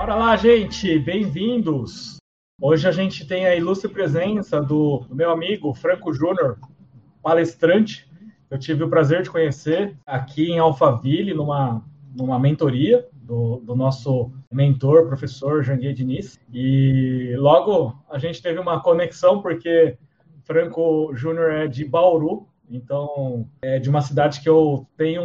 Bora lá, gente, bem-vindos. Hoje a gente tem a ilustre presença do, meu amigo Franco Júnior, palestrante. Eu tive o prazer de conhecer aqui em Alphaville, numa, numa mentoria do, do nosso mentor, professor Janguier Diniz. E logo a gente teve uma conexão, porque Franco Júnior é de Bauru, então, é de uma cidade que eu tenho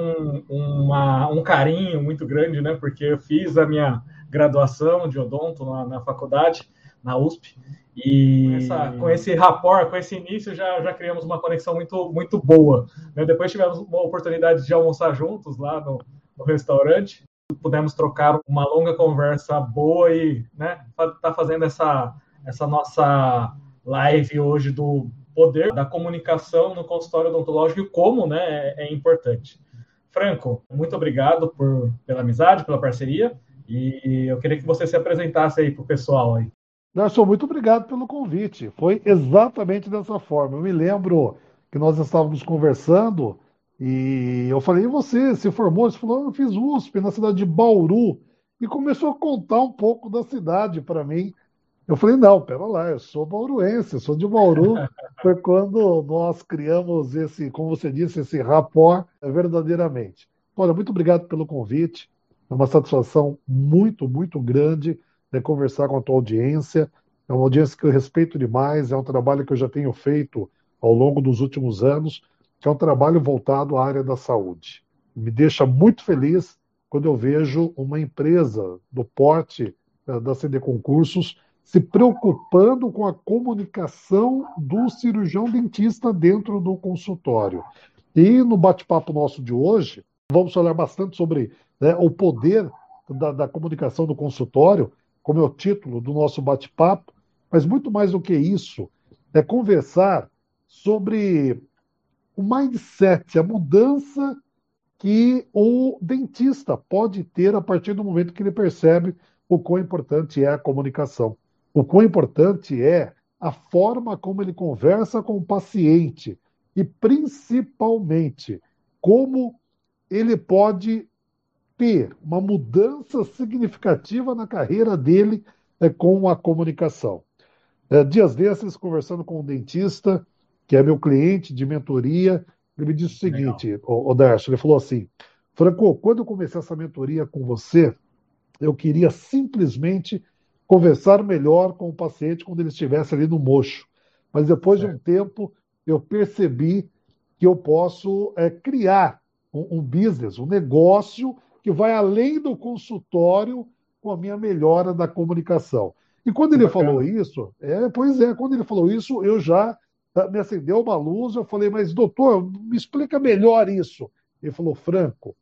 um, uma, um carinho muito grande, né? Porque eu fiz a minha graduação de odonto na, na faculdade, na USP, e essa, com esse rapport, com esse início, já, já criamos uma conexão muito, muito boa. Né? Depois tivemos uma oportunidade de almoçar juntos lá no, no restaurante, pudemos trocar uma longa conversa boa e né, tá fazendo essa, essa nossa live hoje do poder da comunicação no consultório odontológico e como né, é, é importante. Franco, muito obrigado por, pela amizade, pela parceria, e eu queria que você se apresentasse aí para o pessoal aí. Nelson, muito obrigado pelo convite. Foi exatamente dessa forma. Eu me lembro que nós estávamos conversando e eu falei, e você se formou? Você falou, eu fiz USP na cidade de Bauru. E começou a contar um pouco da cidade para mim. Eu falei, não, pera lá, eu sou bauruense, eu sou de Bauru. Foi quando nós criamos esse, como você disse, esse rapport verdadeiramente. Olha, muito obrigado pelo convite. É uma satisfação muito, muito grande né, conversar com a tua audiência. É uma audiência que eu respeito demais, é um trabalho que eu já tenho feito ao longo dos últimos anos, que é um trabalho voltado à área da saúde. Me deixa muito feliz quando eu vejo uma empresa do porte eh, da CD Concursos se preocupando com a comunicação do cirurgião dentista dentro do consultório. E no bate-papo nosso de hoje, vamos falar bastante sobre né, o poder da, da, comunicação do consultório, como é o título do nosso bate-papo, mas muito mais do que isso, é conversar sobre o mindset, a mudança que o dentista pode ter a partir do momento que ele percebe o quão importante é a comunicação. O quão importante é a forma como ele conversa com o paciente e, principalmente, como ele pode ter uma mudança significativa na carreira dele é, com a comunicação. É, dias desses, conversando com um dentista, que é meu cliente de mentoria, ele me disse o seguinte, o, o Darcio, ele falou assim, Franco, quando eu comecei essa mentoria com você, eu queria simplesmente conversar melhor com o paciente quando ele estivesse ali no mocho. Mas depois de um tempo, eu percebi que eu posso é, criar um, um, business, um negócio que vai além do consultório com a minha melhora da comunicação. E quando ele Bacana. falou isso, é, pois é, quando ele falou isso, eu já ah, me acendeu uma luz, eu falei, mas doutor, me explica melhor isso. Ele falou, Franco,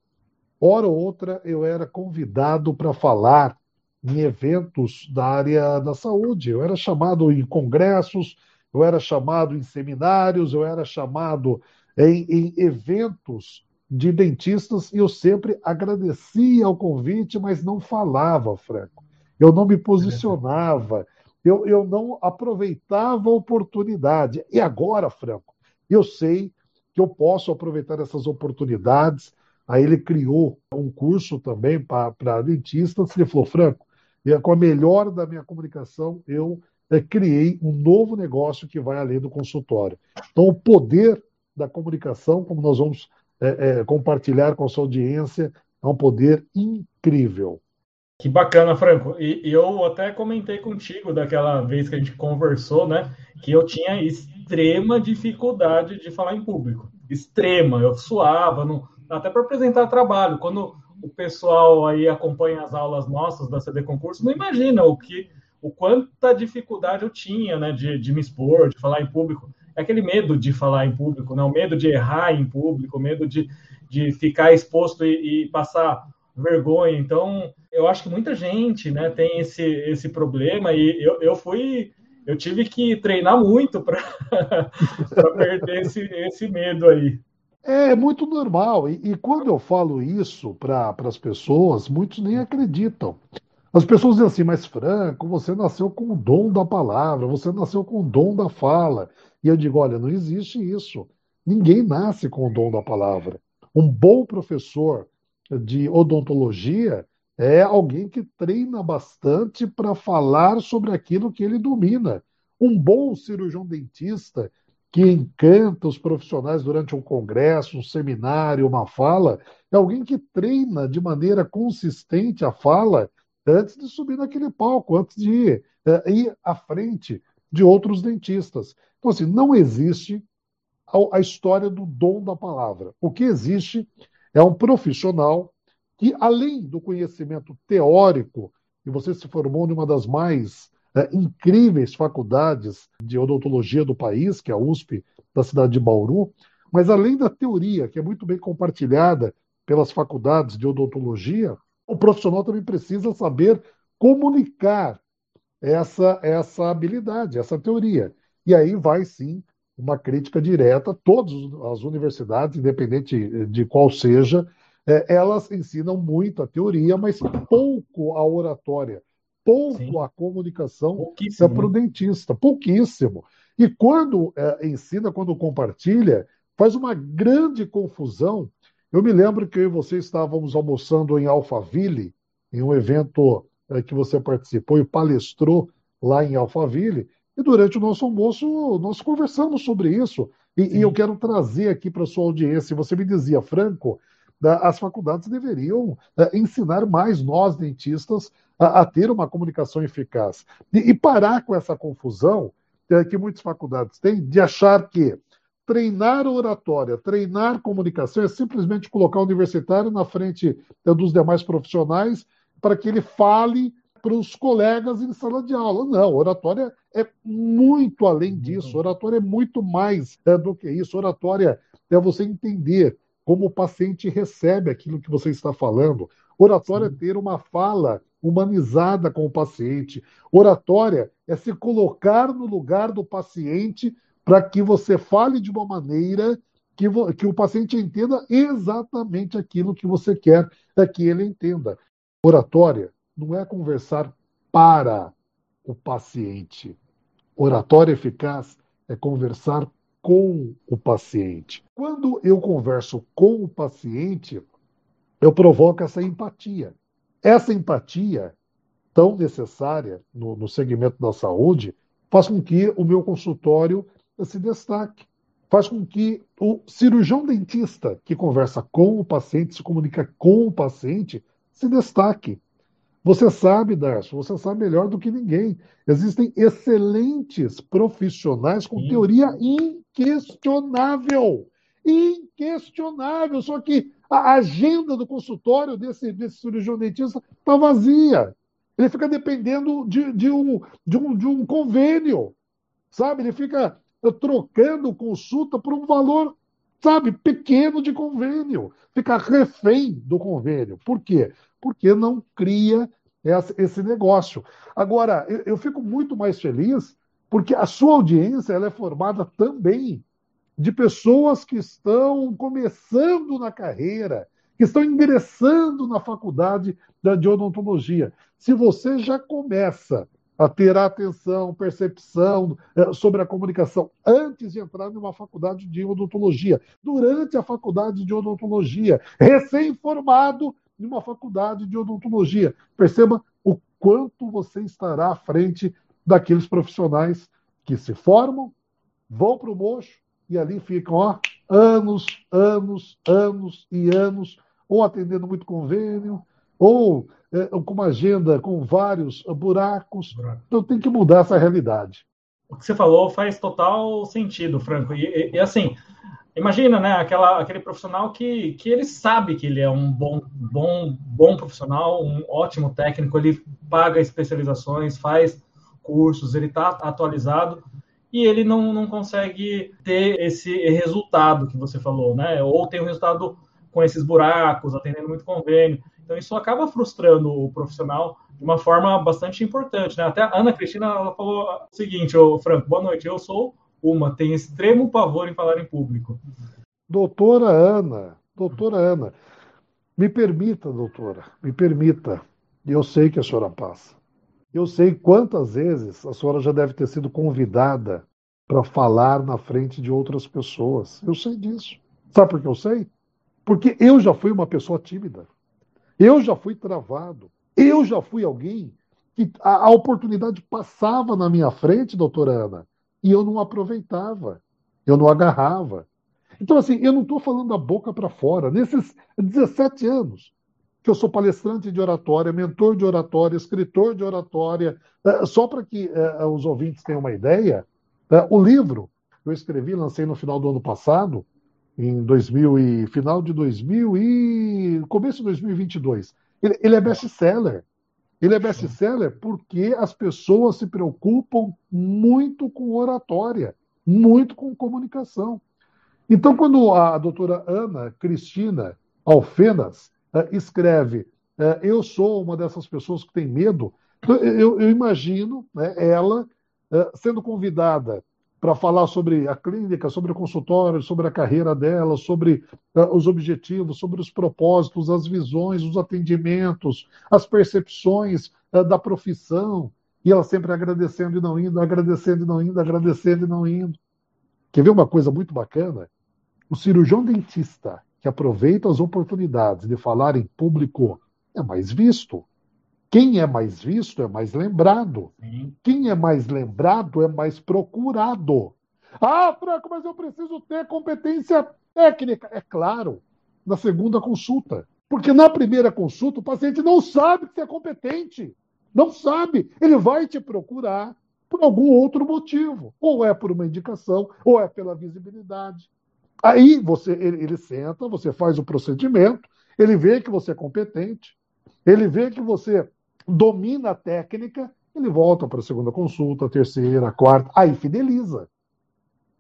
hora ou outra eu era convidado para falar em eventos da área da saúde. Eu era chamado em congressos, eu era chamado em seminários, eu era chamado em, em eventos de dentistas e eu sempre agradecia o convite, mas não falava, Franco. Eu não me posicionava, eu, eu não aproveitava a oportunidade. E agora, Franco, eu sei que eu posso aproveitar essas oportunidades. Aí ele criou um curso também para dentistas. Ele falou, Franco, e com a melhora da minha comunicação, eu é, criei um novo negócio que vai além do consultório. Então, o poder da comunicação, como nós vamos é, é, compartilhar com sua audiência, é um poder incrível. Que bacana, Franco. E, e, eu até comentei contigo daquela vez que a gente conversou, né? Que eu tinha extrema dificuldade de falar em público. Extrema. Eu suava, não, até para apresentar trabalho. Quando o pessoal aí acompanha as aulas nossas da CD Concurso, não imagina o que, o quanta dificuldade eu tinha, né, de, de me expor, de falar em público. É aquele medo de falar em público, né, o medo de errar em público, o medo de, de ficar exposto e, e passar vergonha. Então, eu acho que muita gente, né, tem esse, esse problema e eu, eu fui eu tive que treinar muito para perder esse, esse medo aí. É muito normal. E, e quando eu falo isso para as pessoas, muitos nem acreditam. As pessoas dizem assim, mas Franco, você nasceu com o dom da palavra, você nasceu com o dom da fala. E eu digo, olha, não existe isso. Ninguém nasce com o dom da palavra. Um bom professor de odontologia, é alguém que treina bastante para falar sobre aquilo que ele domina. Um bom cirurgião dentista que encanta os profissionais durante um congresso, um seminário, uma fala, é alguém que treina de maneira consistente a fala antes de subir naquele palco, antes de uh, ir à frente de outros dentistas. Então, assim, não existe a, a história do dom da palavra. O que existe é um profissional que, além do conhecimento teórico, e você se formou em uma das mais é, incríveis faculdades de odontologia do país, que é a USP da cidade de Bauru, mas além da teoria, que é muito bem compartilhada pelas faculdades de odontologia, o profissional também precisa saber comunicar essa, essa habilidade, essa teoria. E aí vai sim uma crítica direta todas as universidades, independente de qual seja, é, elas ensinam muito a teoria, mas pouco a oratória, pouco sim. a comunicação é para o dentista, pouquíssimo. E quando é, ensina, quando compartilha, faz uma grande confusão. Eu me lembro que eu e você estávamos almoçando em Alphaville, em um evento que você participou e palestrou lá em Alphaville, e durante o nosso almoço nós conversamos sobre isso. E, e eu quero trazer aqui para a sua audiência. Você me dizia, Franco, as faculdades deveriam é, ensinar mais nós, dentistas, a, a, ter uma comunicação eficaz. E, e parar com essa confusão é, que muitas faculdades têm de achar que treinar oratória, treinar comunicação é simplesmente colocar o universitário na frente é, dos demais profissionais para que ele fale para os colegas em sala de aula. Não, oratória é muito além disso. Oratória é muito mais é, do que isso. Oratória é você entender como o paciente recebe aquilo que você está falando. Oratória Sim. é ter uma fala humanizada com o paciente. Oratória é se colocar no lugar do paciente para que você fale de uma maneira que, que o paciente entenda exatamente aquilo que você quer que ele entenda. Oratória não é conversar para o paciente. Oratória eficaz é conversar com o paciente. Quando eu converso com o paciente, eu provoco essa empatia. Essa empatia, tão necessária no, no segmento da saúde, faz com que o meu consultório se destaque. Faz com que o cirurgião dentista que conversa com o paciente, se comunica com o paciente, se destaque. Você sabe, Darcio, você sabe melhor do que ninguém. Existem excelentes profissionais com Sim. teoria inquestionável. Inquestionável. Só que a agenda do consultório desse, desse cirurgião dentista está vazia. Ele fica dependendo de, de, um, de, um, de um convênio. Sabe? Ele fica trocando consulta por um valor sabe, pequeno de convênio, fica refém do convênio. Por quê? Porque não cria esse negócio. Agora, eu fico muito mais feliz porque a sua audiência ela é formada também de pessoas que estão começando na carreira, que estão ingressando na faculdade de odontologia. Se você já começa a ter atenção, percepção eh, sobre a comunicação antes de entrar numa faculdade de odontologia, durante a faculdade de odontologia, recém-formado em uma faculdade de odontologia. Perceba o quanto você estará à frente daqueles profissionais que se formam, vão para o mocho e ali ficam ó, anos, anos, anos e anos, ou atendendo muito convênio, ou é, com uma agenda com vários buracos. Então tem que mudar essa realidade. O que você falou faz total sentido, Franco. E, e, e assim, imagina, né, aquela, aquele profissional que, que ele sabe que ele é um bom, bom, bom profissional, um ótimo técnico, ele paga especializações, faz cursos, ele está atualizado e ele não, não consegue ter esse resultado que você falou, né? Ou tem um resultado com esses buracos, atendendo muito convênio. Então, isso acaba frustrando o profissional de uma forma bastante importante. Né? Até a Ana Cristina ela falou o seguinte: ô, Franco, boa noite, eu sou uma, tenho extremo pavor em falar em público. Doutora Ana, doutora Ana, me permita, doutora, me permita, eu sei que a senhora passa. Eu sei quantas vezes a senhora já deve ter sido convidada para falar na frente de outras pessoas. Eu sei disso. Sabe por que eu sei? Porque eu já fui uma pessoa tímida. Eu já fui travado. Eu já fui alguém que a, a oportunidade passava na minha frente, doutora Ana, e eu não aproveitava, eu não agarrava. Então, assim, eu não estou falando da boca para fora. Nesses 17 anos que eu sou palestrante de oratória, mentor de oratória, escritor de oratória, é, só para que é, os ouvintes tenham uma ideia, é, o livro que eu escrevi, lancei no final do ano passado, em 2000 e final de 2000 e começo de 2022. Ele, ele é best-seller. Ele é best-seller porque as pessoas se preocupam muito com oratória, muito com comunicação. Então, quando a doutora Ana Cristina Alfenas uh, escreve uh, Eu sou uma dessas pessoas que tem medo, eu, eu imagino né, ela uh, sendo convidada para falar sobre a clínica, sobre o consultório, sobre a carreira dela, sobre uh, os objetivos, sobre os propósitos, as visões, os atendimentos, as percepções uh, da profissão. E ela sempre agradecendo e não indo, agradecendo e não indo, agradecendo e não indo. Quer ver uma coisa muito bacana? O cirurgião dentista que aproveita as oportunidades de falar em público é mais visto. Quem é mais visto é mais lembrado. Sim. Quem é mais lembrado é mais procurado. Ah, Franco, mas eu preciso ter competência técnica. É claro, na segunda consulta. Porque na primeira consulta o paciente não sabe que você é competente. Não sabe. Ele vai te procurar por algum outro motivo. Ou é por uma indicação, ou é pela visibilidade. Aí você, ele, ele senta, você faz o procedimento, ele vê que você é competente, ele vê que você domina a técnica, ele volta para a segunda consulta, a terceira, a quarta, aí fideliza.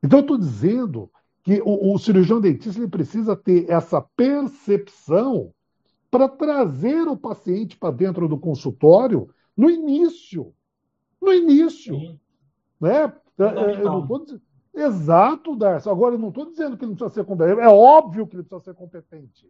Então, eu estou dizendo que o, o, cirurgião dentista ele precisa ter essa percepção para trazer o paciente para dentro do consultório no início. No início. Sim. Né? É, é, eu não tô dizendo... Exato, Darcy. Agora, eu não estou dizendo que ele não precisa ser competente. É óbvio que ele precisa ser competente.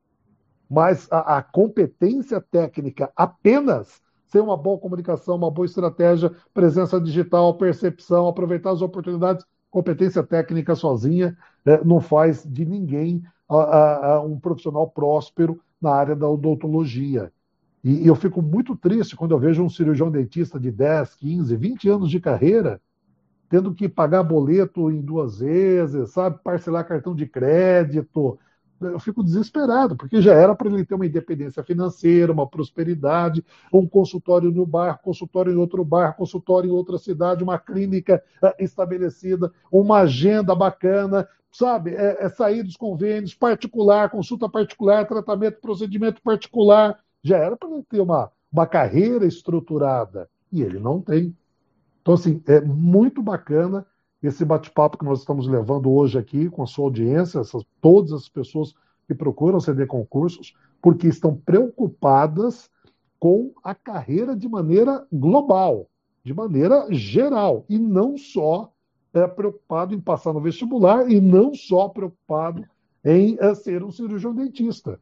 Mas a, a competência técnica apenas ter uma boa comunicação, uma boa estratégia, presença digital, percepção, aproveitar as oportunidades, competência técnica sozinha né, não faz de ninguém a, a, um profissional próspero na área da odontologia. E, e eu fico muito triste quando eu vejo um cirurgião dentista de 10, 15, 20 anos de carreira tendo que pagar boleto em duas vezes, sabe, parcelar cartão de crédito, eu fico desesperado, porque já era para ele ter uma independência financeira, uma prosperidade, um consultório no bairro, consultório em outro bairro, consultório em outra cidade, uma clínica uh, estabelecida, uma agenda bacana, sabe? É, é sair dos convênios, particular, consulta particular, tratamento, procedimento particular. Já era para ele ter uma, uma carreira estruturada, e ele não tem. Então, assim, é muito bacana esse bate-papo que nós estamos levando hoje aqui com a sua audiência, essas, todas as pessoas que procuram ceder concursos, porque estão preocupadas com a carreira de maneira global, de maneira geral, e não só é, preocupado em passar no vestibular, e não só preocupado em é, ser um cirurgião dentista.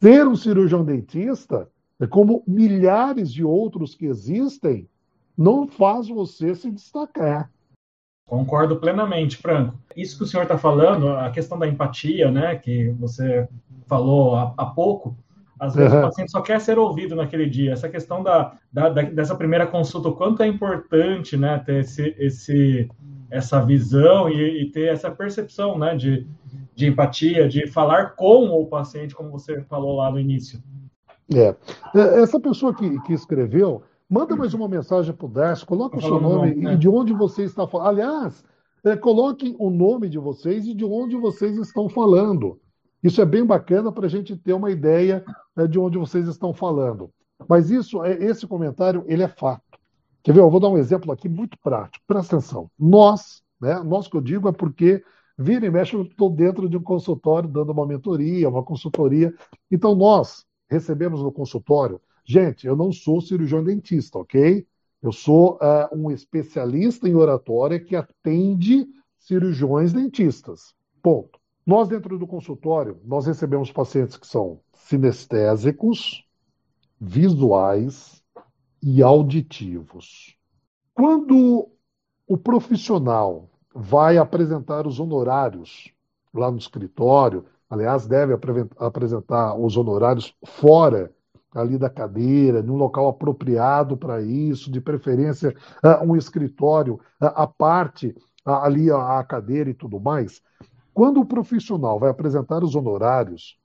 Ser um cirurgião dentista, é como milhares de outros que existem, não faz você se destacar. Concordo plenamente, Franco. Isso que o senhor está falando, a questão da empatia, né, que você falou há, há pouco, às vezes uhum. o paciente só quer ser ouvido naquele dia. Essa questão da, da, da, dessa primeira consulta, o quanto é importante, né, ter esse, esse, essa visão e, e, ter essa percepção, né, de, de empatia, de falar com o paciente, como você falou lá no início. É. é essa pessoa que, que escreveu, Manda mais uma mensagem para o Darcy, coloca o seu nome e de onde você está falando. Aliás, é, coloquem o nome de vocês e de onde vocês estão falando. Isso é bem bacana para a gente ter uma ideia é, de onde vocês estão falando. Mas isso, é, esse comentário, ele é fato. Quer ver? Eu vou dar um exemplo aqui muito prático. Presta atenção. Nós, né? Nós que eu digo é porque vira e mexe, eu estou dentro de um consultório dando uma mentoria, uma consultoria. Então, nós recebemos no consultório Gente, eu não sou cirurgião dentista, ok? Eu sou uh, um especialista em oratória que atende cirurgiões dentistas. Ponto. Nós, dentro do consultório, nós recebemos pacientes que são sinestésicos, visuais e auditivos. Quando o profissional vai apresentar os honorários lá no escritório, aliás, deve apresentar os honorários fora ali da cadeira, num local apropriado para isso, de preferência uh, um escritório uh, à parte, uh, ali a, a cadeira e tudo mais. Quando o profissional vai apresentar os honorários,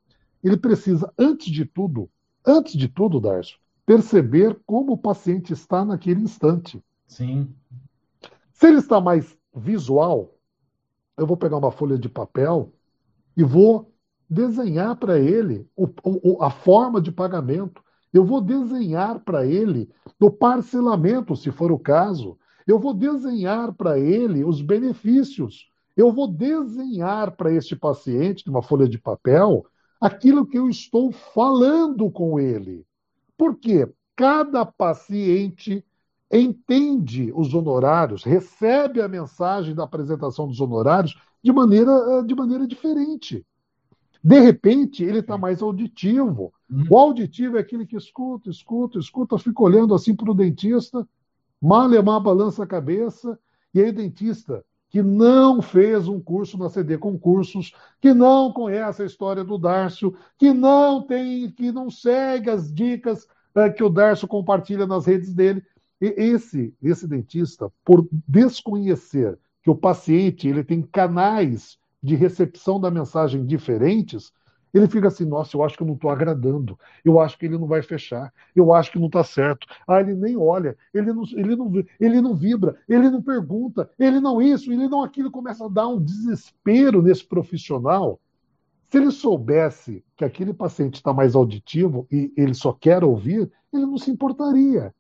ele precisa, antes de tudo, antes de tudo, Darcio, perceber como o paciente está naquele instante. Sim. Se ele está mais visual, eu vou pegar uma folha de papel e vou desenhar para ele o, o, a forma de pagamento. Eu vou desenhar para ele o parcelamento, se for o caso. Eu vou desenhar para ele os benefícios. Eu vou desenhar para este paciente, numa folha de papel, aquilo que eu estou falando com ele. Por quê? Cada paciente entende os honorários, recebe a mensagem da apresentação dos honorários de maneira, eh, de maneira diferente. De repente, ele está mais auditivo. Uhum. O auditivo é aquele que escuta, escuta, escuta, fica olhando assim para o dentista, mal e mal balança a cabeça, e aí o dentista, que não fez um curso na CD Concursos, que não conhece a história do Dárcio, que não tem, que não segue as dicas é, que o Dárcio compartilha nas redes dele, e esse, esse dentista, por desconhecer que o paciente ele tem canais de recepção da mensagem diferentes, ele fica assim, nossa, eu acho que eu não estou agradando, eu acho que ele não vai fechar, eu acho que não está certo. Ah, ele nem olha, ele não, ele, não, ele não vibra, ele não pergunta, ele não isso, ele não aquilo, começa a dar um desespero nesse profissional. Se ele soubesse que aquele paciente está mais auditivo e ele só quer ouvir, ele não se importaria.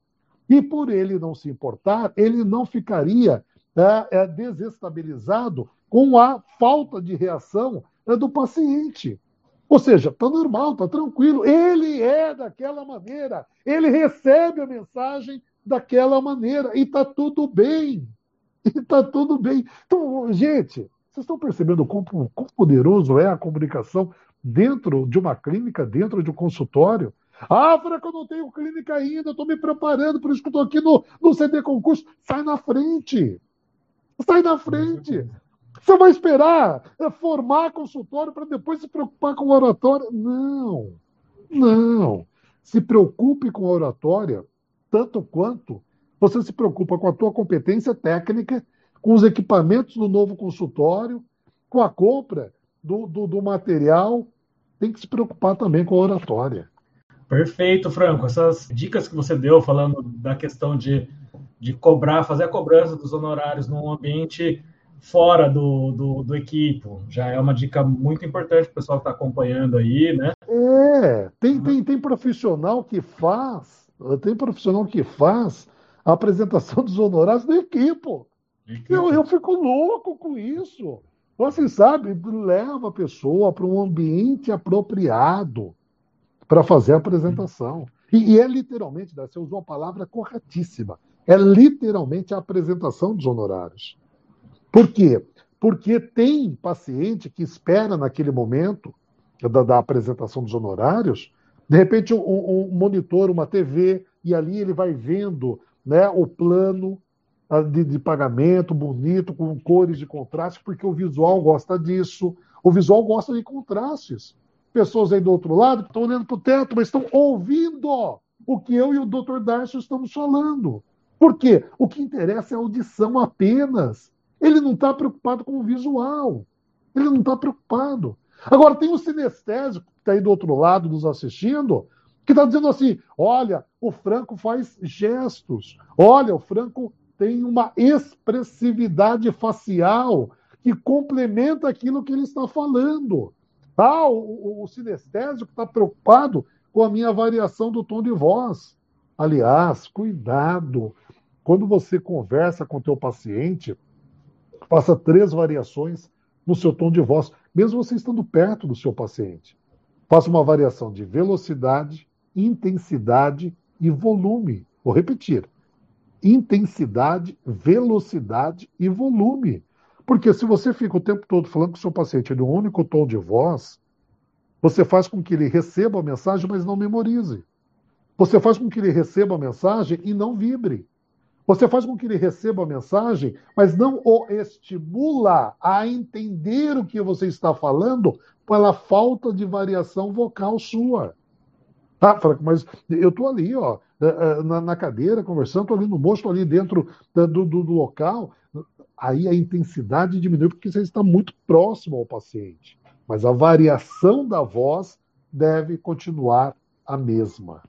E por ele não se importar, ele não ficaria é, é, desestabilizado com a falta de reação é, do paciente. Ou seja, está normal, está tranquilo. Ele é daquela maneira, ele recebe a mensagem daquela maneira e está tudo bem. E está tudo bem. Então, gente, vocês estão percebendo quão, quão poderoso é a comunicação dentro de uma clínica, dentro de um consultório? Ah, Franco, eu não tenho clínica ainda, estou me preparando, por isso que estou aqui no, no CD concurso. Sai na frente. Sai na frente. Você vai esperar formar consultório para depois se preocupar com oratória? Não. Não. Se preocupe com oratória tanto quanto você se preocupa com a tua competência técnica, com os equipamentos do novo consultório, com a compra do, do, do material. Tem que se preocupar também com a oratória. Perfeito, Franco. Essas dicas que você deu falando da questão de, de cobrar, fazer a cobrança dos honorários num ambiente fora do, do, do equipo, já é uma dica muito importante para o pessoal que está acompanhando aí, né? É, tem, tem, tem profissional que faz, tem profissional que faz a apresentação dos honorários do equipo. Eu, eu fico louco com isso. Você sabe, leva a pessoa para um ambiente apropriado para fazer a apresentação. E, e, é literalmente, você usou a palavra corretíssima, é literalmente a apresentação dos honorários. Por quê? Porque tem paciente que espera naquele momento da, da apresentação dos honorários, de repente um, um, monitor, uma TV, e ali ele vai vendo né, o plano ah, de, de, pagamento bonito, com cores de contraste, porque o visual gosta disso. O visual gosta de contrastes pessoas aí do outro lado que estão olhando para o teto, mas estão ouvindo o que eu e o Dr. Darcio estamos falando. Por quê? O que interessa é a audição apenas. Ele não está preocupado com o visual. Ele não está preocupado. Agora, tem o sinestésico que está aí do outro lado nos assistindo, que está dizendo assim: olha, o Franco faz gestos, olha, o Franco tem uma expressividade facial que complementa aquilo que ele está falando. Ah, o, o sinestésico está preocupado com a minha variação do tom de voz. Aliás, cuidado. Quando você conversa com o teu paciente, faça três variações no seu tom de voz, mesmo você estando perto do seu paciente. Faça uma variação de velocidade, intensidade e volume. Vou repetir: intensidade, velocidade e volume. Porque se você fica o tempo todo falando com o seu paciente um único tom de voz, você faz com que ele receba a mensagem, mas não memorize. Você faz com que ele receba a mensagem e não vibre. Você faz com que ele receba a mensagem, mas não o estimula a entender o que você está falando pela falta de variação vocal sua. Ah, Franco, mas eu estou ali, ó, eh, eh, na, na cadeira, conversando, estou ali no moço, estou ali dentro do, do, do, local. Aí a intensidade diminui porque você está muito próximo ao paciente. Mas a variação da voz deve continuar a mesma.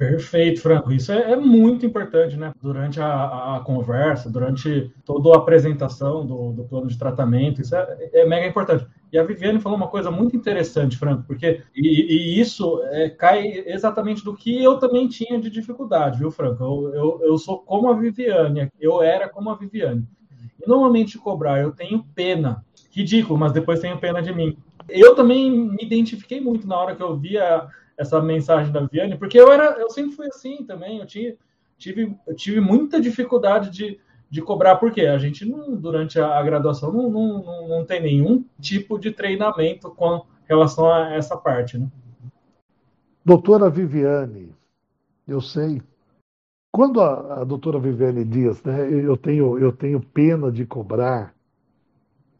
Perfeito, Franco. Isso é, é, muito importante, né? Durante a, a, conversa, durante toda a apresentação do, do plano de tratamento, isso é, é, mega importante. E a Viviane falou uma coisa muito interessante, Franco, porque e, e isso é, cai exatamente do que eu também tinha de dificuldade, viu, Franco? Eu, eu, eu sou como a Viviane, eu era como a Viviane. E normalmente cobrar, eu tenho pena, ridículo, mas depois tenho pena de mim. Eu também me identifiquei muito na hora que eu via essa mensagem da Viane, porque eu era, eu sempre fui assim também, eu tinha, tive, eu tive muita dificuldade de, de cobrar, porque a gente não, durante a, graduação não, não, não, não, tem nenhum tipo de treinamento com relação a essa parte, né? Doutora Viviane, eu sei. Quando a, a doutora Viviane diz, né, eu tenho, eu tenho pena de cobrar,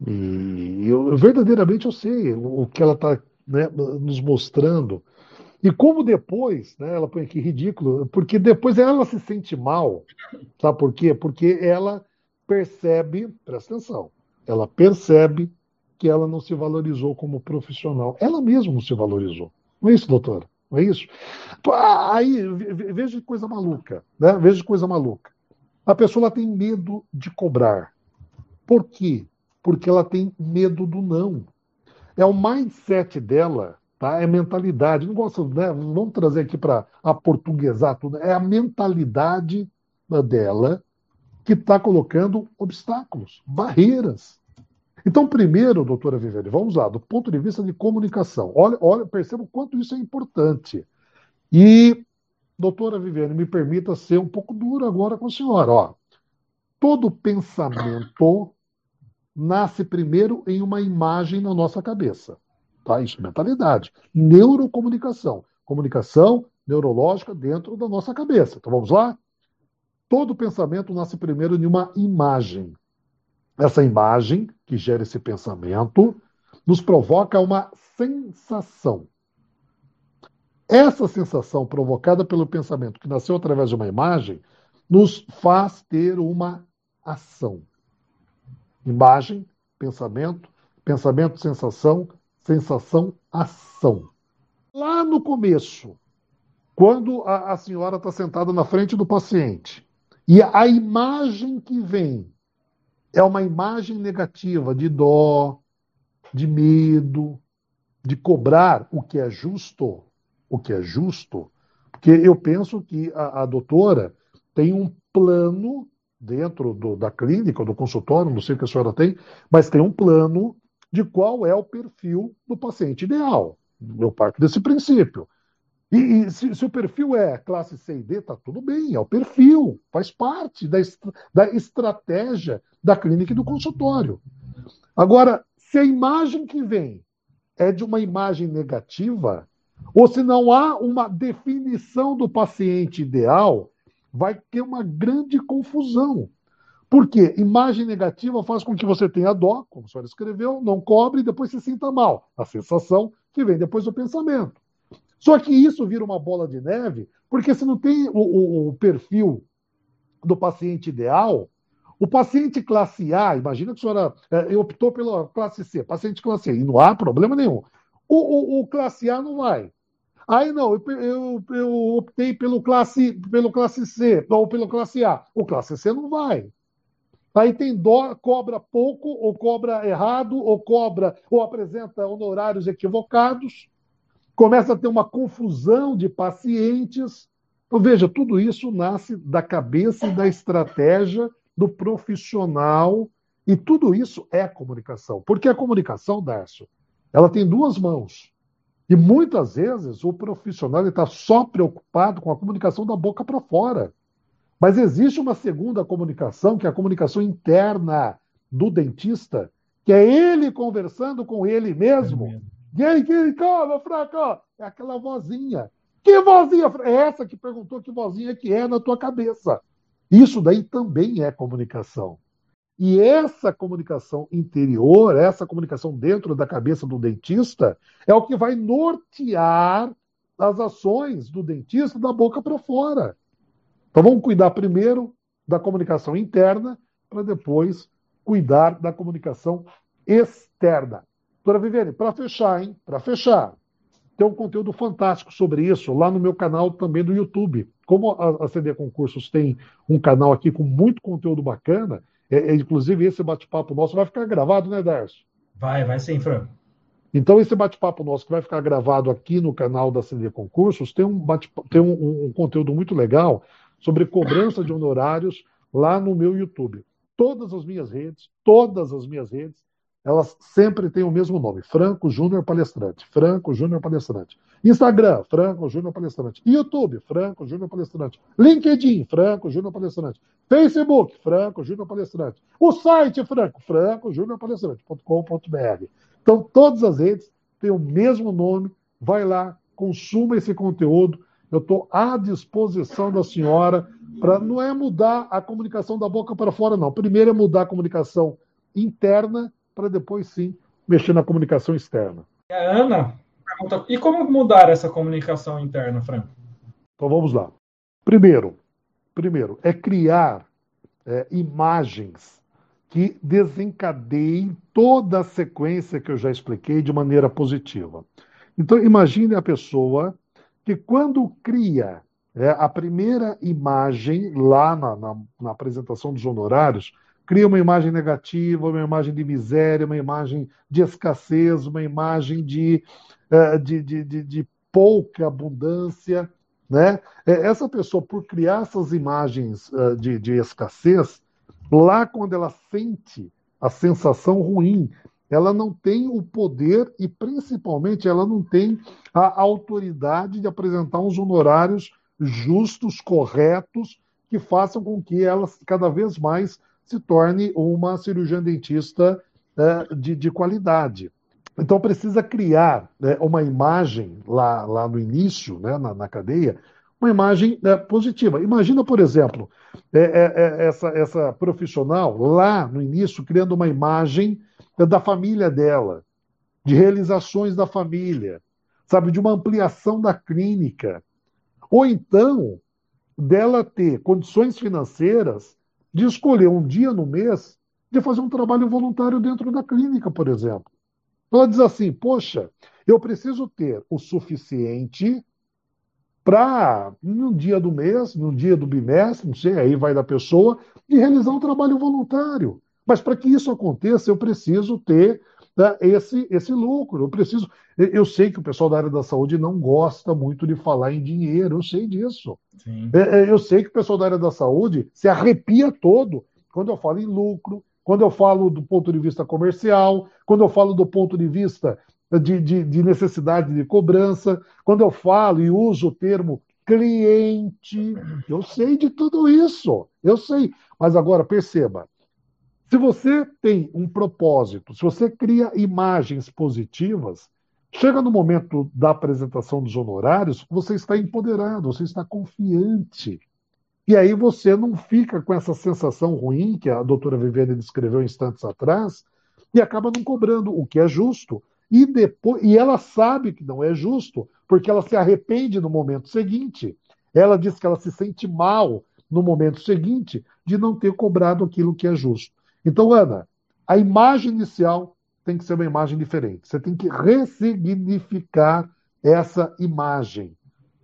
e eu, verdadeiramente eu sei o que ela está né, nos mostrando e como depois, né, ela põe aqui ridículo, porque depois ela se sente mal. Sabe por quê? Porque ela percebe, presta atenção, ela percebe que ela não se valorizou como profissional. Ela mesma não se valorizou. Não é isso, doutora? Não é isso? Aí, veja coisa maluca, né? Veja coisa maluca. A pessoa tem medo de cobrar. Por quê? Porque ela tem medo do não. É o mindset dela Tá? É mentalidade. Não gosto, né? Vamos trazer aqui para a portuguesar tudo. É a mentalidade dela que está colocando obstáculos, barreiras. Então, primeiro, doutora Viviane, vamos lá, do ponto de vista de comunicação. Olha, olha, perceba o quanto isso é importante. E, doutora Viviane, me permita ser um pouco duro agora com a senhora. Ó. Todo pensamento nasce primeiro em uma imagem na nossa cabeça. Tá? Isso é. Neurocomunicação. Comunicação neurológica dentro da nossa cabeça. Então vamos lá? Todo pensamento nasce primeiro de uma imagem. Essa imagem, que gera esse pensamento, nos provoca uma sensação. Essa sensação provocada pelo pensamento, que nasceu através de uma imagem, nos faz ter uma ação. Imagem, pensamento, pensamento, sensação, sensação, ação. Lá no começo, quando a, a senhora está sentada na frente do paciente e a imagem que vem é uma imagem negativa de dó, de medo, de cobrar o que é justo, o que é justo, porque eu penso que a, a doutora tem um plano dentro do, da clínica, do consultório, não sei o que a senhora tem, mas tem um plano de qual é o perfil do paciente ideal. Eu parto desse princípio. E, e se, se, o perfil é classe C e D, está tudo bem, é o perfil, faz parte da, da estratégia da clínica e do consultório. Agora, se a imagem que vem é de uma imagem negativa, ou se não há uma definição do paciente ideal, vai ter uma grande confusão. Porque imagem negativa faz com que você tenha dó, como a senhora escreveu, não cobre e depois se sinta mal. A sensação que vem depois do pensamento. Só que isso vira uma bola de neve, porque se não tem o, o, o perfil do paciente ideal, o paciente classe A, imagina que a senhora é, optou pela classe C, paciente classe A, e não há problema nenhum. O, o, o classe A não vai. Aí não, eu, eu, eu, optei pelo classe, pelo classe C, ou pelo classe A. O classe C não vai. Aí tem dó, cobra pouco, ou cobra errado, ou cobra, ou apresenta honorários equivocados. Começa a ter uma confusão de pacientes. Então, veja, tudo isso nasce da cabeça e da estratégia do profissional, e tudo isso é comunicação. Porque a comunicação, Darcio, ela tem duas mãos. E muitas vezes o profissional está só preocupado com a comunicação da boca para fora. Mas existe uma segunda comunicação, que é a comunicação interna do dentista, que é ele conversando com ele mesmo. É e que calma, Franco, é aquela vozinha. Que vozinha? É essa que perguntou que vozinha que é na tua cabeça. Isso daí também é comunicação. E essa comunicação interior, essa comunicação dentro da cabeça do dentista, é o que vai nortear as ações do dentista da boca para fora. Então vamos cuidar primeiro da comunicação interna para depois cuidar da comunicação externa. Doutora Viviane, para fechar, hein? Para fechar, tem um conteúdo fantástico sobre isso lá no meu canal também do YouTube. Como a, CD Concursos tem um canal aqui com muito conteúdo bacana, é, é, inclusive esse bate-papo nosso vai ficar gravado, né, Darcio? Vai, vai sim, Fran. Então, esse bate-papo nosso que vai ficar gravado aqui no canal da CD Concursos tem, um, tem um, um conteúdo muito legal sobre cobrança de honorários lá no meu YouTube. Todas as minhas redes, todas as minhas redes, elas sempre têm o mesmo nome: Franco Júnior Palestrante. Franco Júnior Palestrante. Instagram, Franco Júnior Palestrante. YouTube, Franco Júnior Palestrante. LinkedIn, Franco Júnior Palestrante. Facebook, Franco Júnior Palestrante. O site, Franco, Franco Júnior Palestrante.com.br. Então, todas as redes têm o mesmo nome. Vai lá, consuma esse conteúdo. Eu estou à disposição da senhora para não é mudar a comunicação da boca para fora, não. Primeiro é mudar a comunicação interna para depois sim mexer na comunicação externa. A Ana pergunta: e como mudar essa comunicação interna, Franco? Então vamos lá. Primeiro, primeiro é criar é, imagens que desencadeiem toda a sequência que eu já expliquei de maneira positiva. Então imagine a pessoa que quando cria é, a primeira imagem lá na, na, na apresentação dos honorários, cria uma imagem negativa, uma imagem de miséria, uma imagem de escassez, uma imagem de, uh, de, de, de, de, pouca abundância. Né? É, essa pessoa, por criar essas imagens uh, de, de escassez, lá quando ela sente a sensação ruim, ela não tem o poder e, principalmente, ela não tem a autoridade de apresentar uns honorários justos, corretos, que façam com que ela cada vez mais se torne uma cirurgiã dentista é, de, de, qualidade. Então precisa criar né, uma imagem lá, lá no início, né, na, na cadeia, uma imagem é, positiva. Imagina, por exemplo, é, é essa, essa profissional lá no início criando uma imagem da família dela, de realizações da família, sabe, de uma ampliação da clínica. Ou então, dela ter condições financeiras de escolher um dia no mês de fazer um trabalho voluntário dentro da clínica, por exemplo. Ela diz assim: Poxa, eu preciso ter o suficiente para, num dia do mês, num dia do bimestre, não sei, aí vai da pessoa, de realizar um trabalho voluntário. Mas para que isso aconteça, eu preciso ter né, esse, esse lucro. Eu preciso. Eu sei que o pessoal da área da saúde não gosta muito de falar em dinheiro, eu sei disso. É, é, eu sei que o pessoal da área da saúde se arrepia todo quando eu falo em lucro, quando eu falo do ponto de vista comercial, quando eu falo do ponto de vista de, de, de necessidade de cobrança, quando eu falo e uso o termo cliente. Eu sei de tudo isso, eu sei. Mas agora perceba, se você tem um propósito, se você cria imagens positivas, chega no momento da apresentação dos honorários, você está empoderado, você está confiante. E aí você não fica com essa sensação ruim que a doutora Viviane descreveu instantes atrás e acaba não cobrando, o que é justo. E depois, e ela sabe que não é justo, porque ela se arrepende no momento seguinte. Ela diz que ela se sente mal no momento seguinte de não ter cobrado aquilo que é justo. Então, Ana, a imagem inicial tem que ser uma imagem diferente. Você tem que ressignificar essa imagem.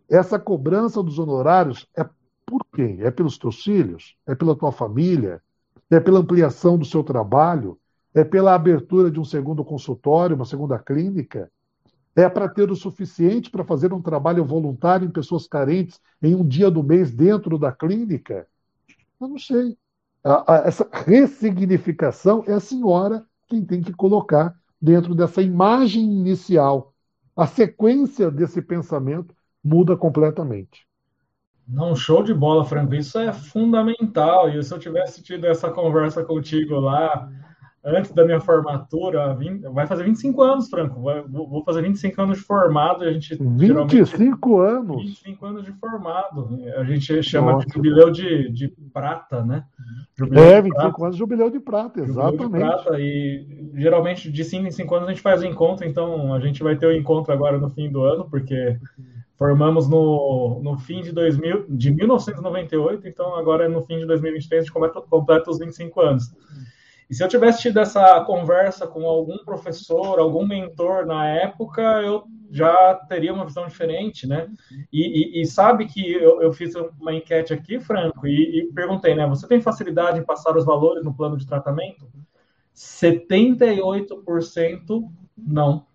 Essa cobrança dos honorários é por quem? É pelos teus filhos? É pela tua família? É pela ampliação do seu trabalho? É pela abertura de um segundo consultório, uma segunda clínica? É para ter o suficiente para fazer um trabalho voluntário em pessoas carentes em um dia do mês dentro da clínica? Eu não sei essa ressignificação é a senhora quem tem que colocar dentro dessa imagem inicial. A sequência desse pensamento muda completamente. Não, show de bola, Franco. Isso é fundamental. E se eu tivesse tido essa conversa contigo lá antes da minha formatura, 20, vai fazer 25 anos, Franco. Vai, vou fazer 25 anos de formado. A gente 25 anos? 25 anos de formado. A gente chama Nossa. de jubileu de, de prata, né? Jubileu é, 25 prata. anos de jubileu de prata, exatamente. Jubileu de prata, e geralmente de 5 em 5 anos a gente faz o encontro, então a gente vai ter o encontro agora no fim do ano, porque Formamos no, no fim de, 2000, de 1998, então agora é no fim de 2023 a gente completa, completa os 25 anos. E se eu tivesse tido essa conversa com algum professor, algum mentor na época, eu já teria uma visão diferente, né? E, e, e sabe que eu, eu, fiz uma enquete aqui, Franco, e, e, perguntei, né? Você tem facilidade em passar os valores no plano de tratamento? 78% não.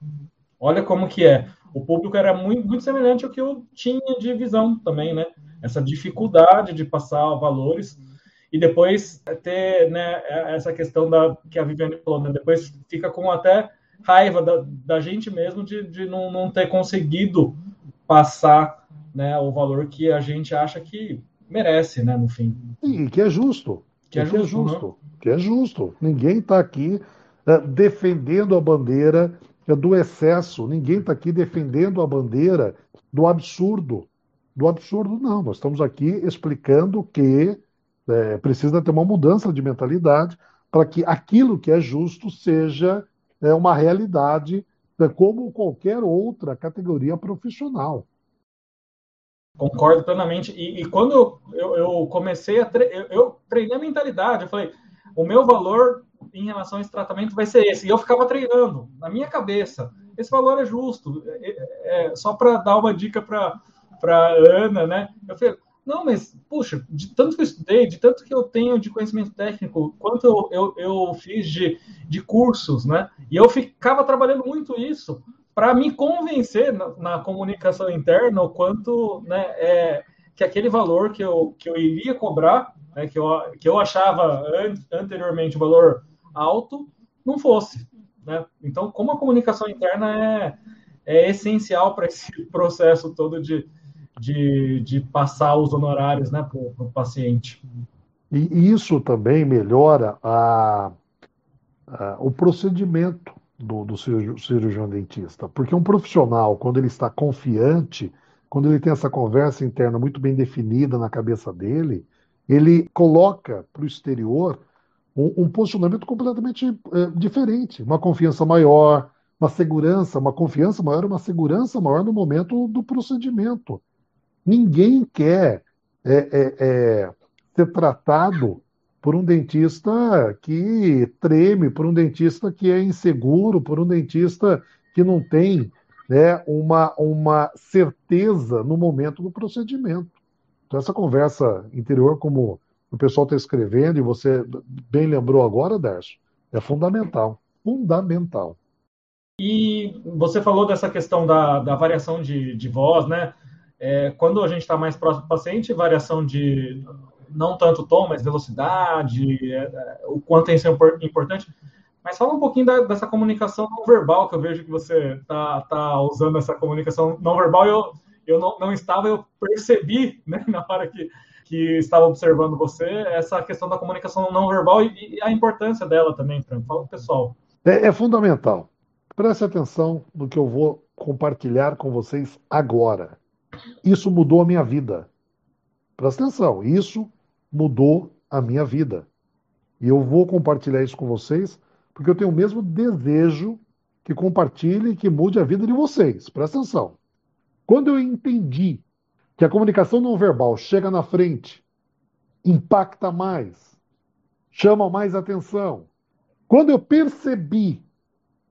Olha como que é. O público era muito, muito semelhante ao que eu tinha de visão também, né? Essa dificuldade de passar valores e depois ter né, essa questão da que a Viviane falou, né, depois fica com até raiva da, da gente mesmo de, de não, não ter conseguido passar né, o valor que a gente acha que merece, né, no fim. E que é justo. Que é, que é justo. É justo que é justo. Ninguém está aqui uh, defendendo a bandeira uh, do excesso, ninguém está aqui defendendo a bandeira do absurdo. Do absurdo, não. Nós estamos aqui explicando que é, precisa ter uma mudança de mentalidade para que aquilo que é justo seja é, uma realidade é, como qualquer outra categoria profissional. Concordo plenamente. E, e quando eu, eu, comecei a tre eu, eu, treinei a mentalidade, eu falei, o meu valor em relação a esse tratamento vai ser esse. E eu ficava treinando na minha cabeça. Esse valor é justo. É, é, é só para dar uma dica para Ana, né? Eu falei, não, mas, puxa, de tanto que eu estudei, de tanto que eu tenho de conhecimento técnico, quanto eu, eu, eu fiz de, de cursos, né? E eu ficava trabalhando muito isso para me convencer na, na, comunicação interna o quanto né, é, que aquele valor que eu, que eu iria cobrar, né, que, eu, que eu achava an anteriormente o valor alto, não fosse. Né? Então, como a comunicação interna é, é essencial para esse processo todo de, de, de passar os honorários né, para o paciente. E isso também melhora a, a, o procedimento do, do cirurgião dentista, porque um profissional, quando ele está confiante, quando ele tem essa conversa interna muito bem definida na cabeça dele, ele coloca para o exterior um, um, posicionamento completamente é, diferente, uma confiança maior, uma segurança, uma confiança maior, uma segurança maior no momento do procedimento. Ninguém quer é, é, é, ser tratado por um dentista que treme, por um dentista que é inseguro, por um dentista que não tem né, uma, uma certeza no momento do procedimento. Então, essa conversa interior, como o pessoal está escrevendo, e você bem lembrou agora, Darcio, é fundamental. Fundamental. E você falou dessa questão da, da variação de, de voz, né? É, quando a gente está mais próximo do paciente, variação de não tanto tom, mas velocidade, é, é, o quanto isso é importante. Mas fala um pouquinho da, dessa comunicação não verbal, que eu vejo que você está tá usando essa comunicação não verbal. Eu, eu não, não estava, eu percebi, né, na hora que, que estava observando você, essa questão da comunicação não verbal e, e a importância dela também, Fran. Fala pessoal. É, é fundamental. Preste atenção no que eu vou compartilhar com vocês agora. Isso mudou a minha vida. Presta atenção, isso mudou a minha vida. E eu vou compartilhar isso com vocês, porque eu tenho o mesmo desejo que compartilhe e que mude a vida de vocês. Presta atenção. Quando eu entendi que a comunicação não verbal chega na frente, impacta mais, chama mais atenção, quando eu percebi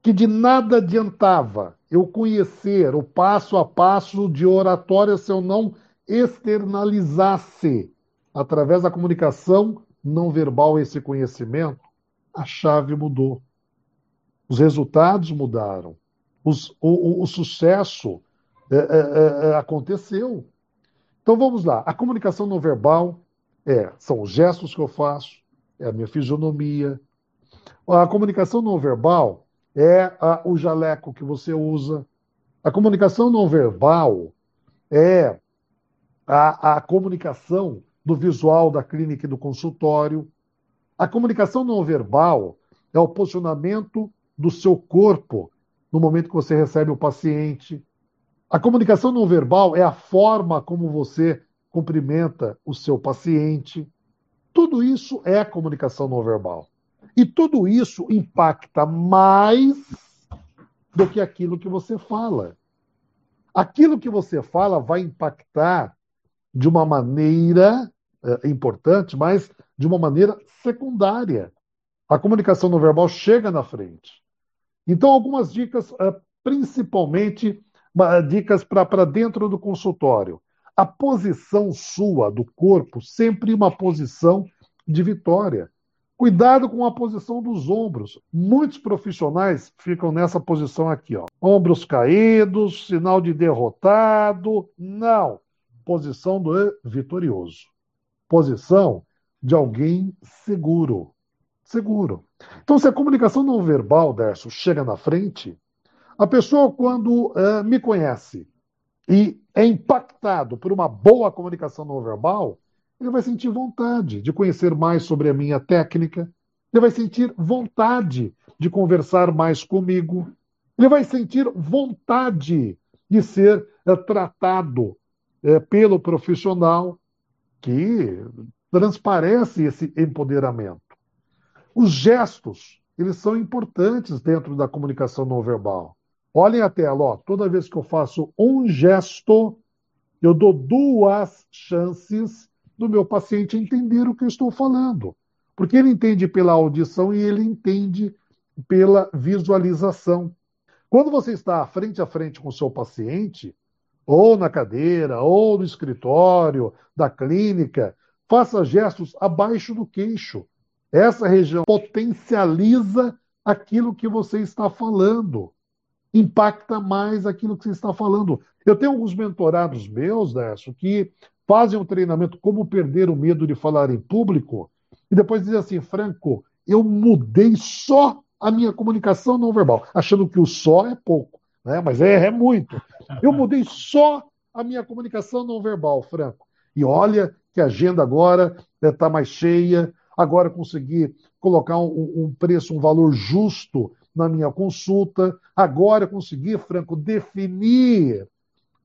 que de nada adiantava eu conhecer o passo a passo de oratória se eu não externalizasse através da comunicação não verbal esse conhecimento, a chave mudou. Os resultados mudaram. Os, o, o, sucesso é, é, é, é aconteceu. Então vamos lá. A comunicação não verbal é, são os gestos que eu faço, é a minha fisionomia. A comunicação não verbal é a, o jaleco que você usa. A comunicação não verbal é a, a comunicação do visual da clínica e do consultório. A comunicação não verbal é o posicionamento do seu corpo no momento que você recebe o paciente. A comunicação não verbal é a forma como você cumprimenta o seu paciente. Tudo isso é comunicação não verbal. E tudo isso impacta mais do que aquilo que você fala. aquilo que você fala vai impactar de uma maneira é, importante, mas de uma maneira secundária. A comunicação não verbal chega na frente. Então, algumas dicas, é, principalmente dicas para dentro do consultório. A posição sua do corpo, sempre uma posição de vitória. Cuidado com a posição dos ombros. Muitos profissionais ficam nessa posição aqui, ó. Ombros caídos, sinal de derrotado. Não. Posição do vitorioso. Posição de alguém seguro. Seguro. Então, se a comunicação não verbal, Derso, chega na frente, a pessoa, quando uh, me conhece e é impactado por uma boa comunicação não verbal, ele vai sentir vontade de conhecer mais sobre a minha técnica, ele vai sentir vontade de conversar mais comigo, ele vai sentir vontade de ser é, tratado é, pelo profissional que transparece esse empoderamento. Os gestos, eles são importantes dentro da comunicação não verbal. Olhem a tela, ó. toda vez que eu faço um gesto, eu dou duas chances do meu paciente entender o que eu estou falando. Porque ele entende pela audição e ele entende pela visualização. Quando você está frente a frente com o seu paciente, ou na cadeira, ou no escritório da clínica, faça gestos abaixo do queixo. Essa região potencializa aquilo que você está falando, impacta mais aquilo que você está falando. Eu tenho alguns mentorados meus, Décio, que fazem um treinamento como perder o medo de falar em público e depois dizem assim, Franco, eu mudei só a minha comunicação não verbal, achando que o só é pouco, né? mas é, é muito. Eu mudei só a minha comunicação não verbal, Franco. E olha que a agenda agora está né, mais cheia, agora consegui colocar um, um preço, um valor justo na minha consulta, agora consegui, Franco, definir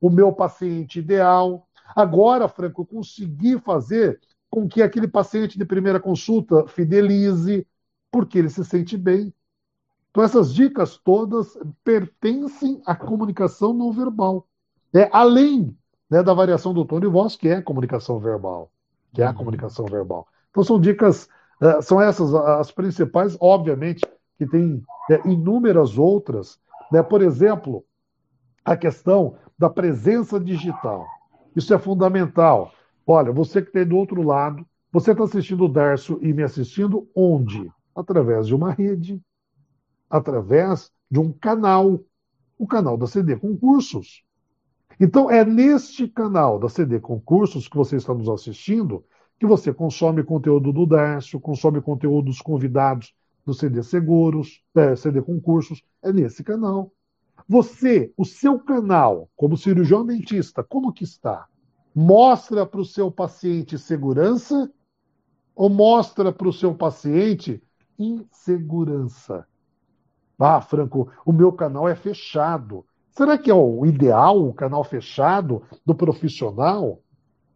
o meu paciente ideal, Agora, Franco, eu consegui fazer com que aquele paciente de primeira consulta fidelize, porque ele se sente bem. Então, essas dicas todas pertencem à comunicação não verbal. É além né, da variação do tom de voz, que é a comunicação verbal. Que é a uhum. comunicação verbal. Então, são dicas, eh, são essas as principais, obviamente, que tem é, inúmeras outras. Né? Por exemplo, a questão da presença digital. Isso é fundamental. Olha, você que tem do outro lado, você está assistindo o Darcio e me assistindo onde? Através de uma rede, através de um canal, o canal da CD Concursos. Então, é neste canal da CD Concursos que você está nos assistindo que você consome conteúdo do Darcio, consome conteúdo dos convidados do CD Seguros, é, CD Concursos, é nesse canal. Você, o seu canal, como cirurgião dentista, como que está? Mostra para o seu paciente segurança ou mostra para o seu paciente insegurança? Ah, Franco, o meu canal é fechado. Será que é o ideal, o canal fechado do profissional?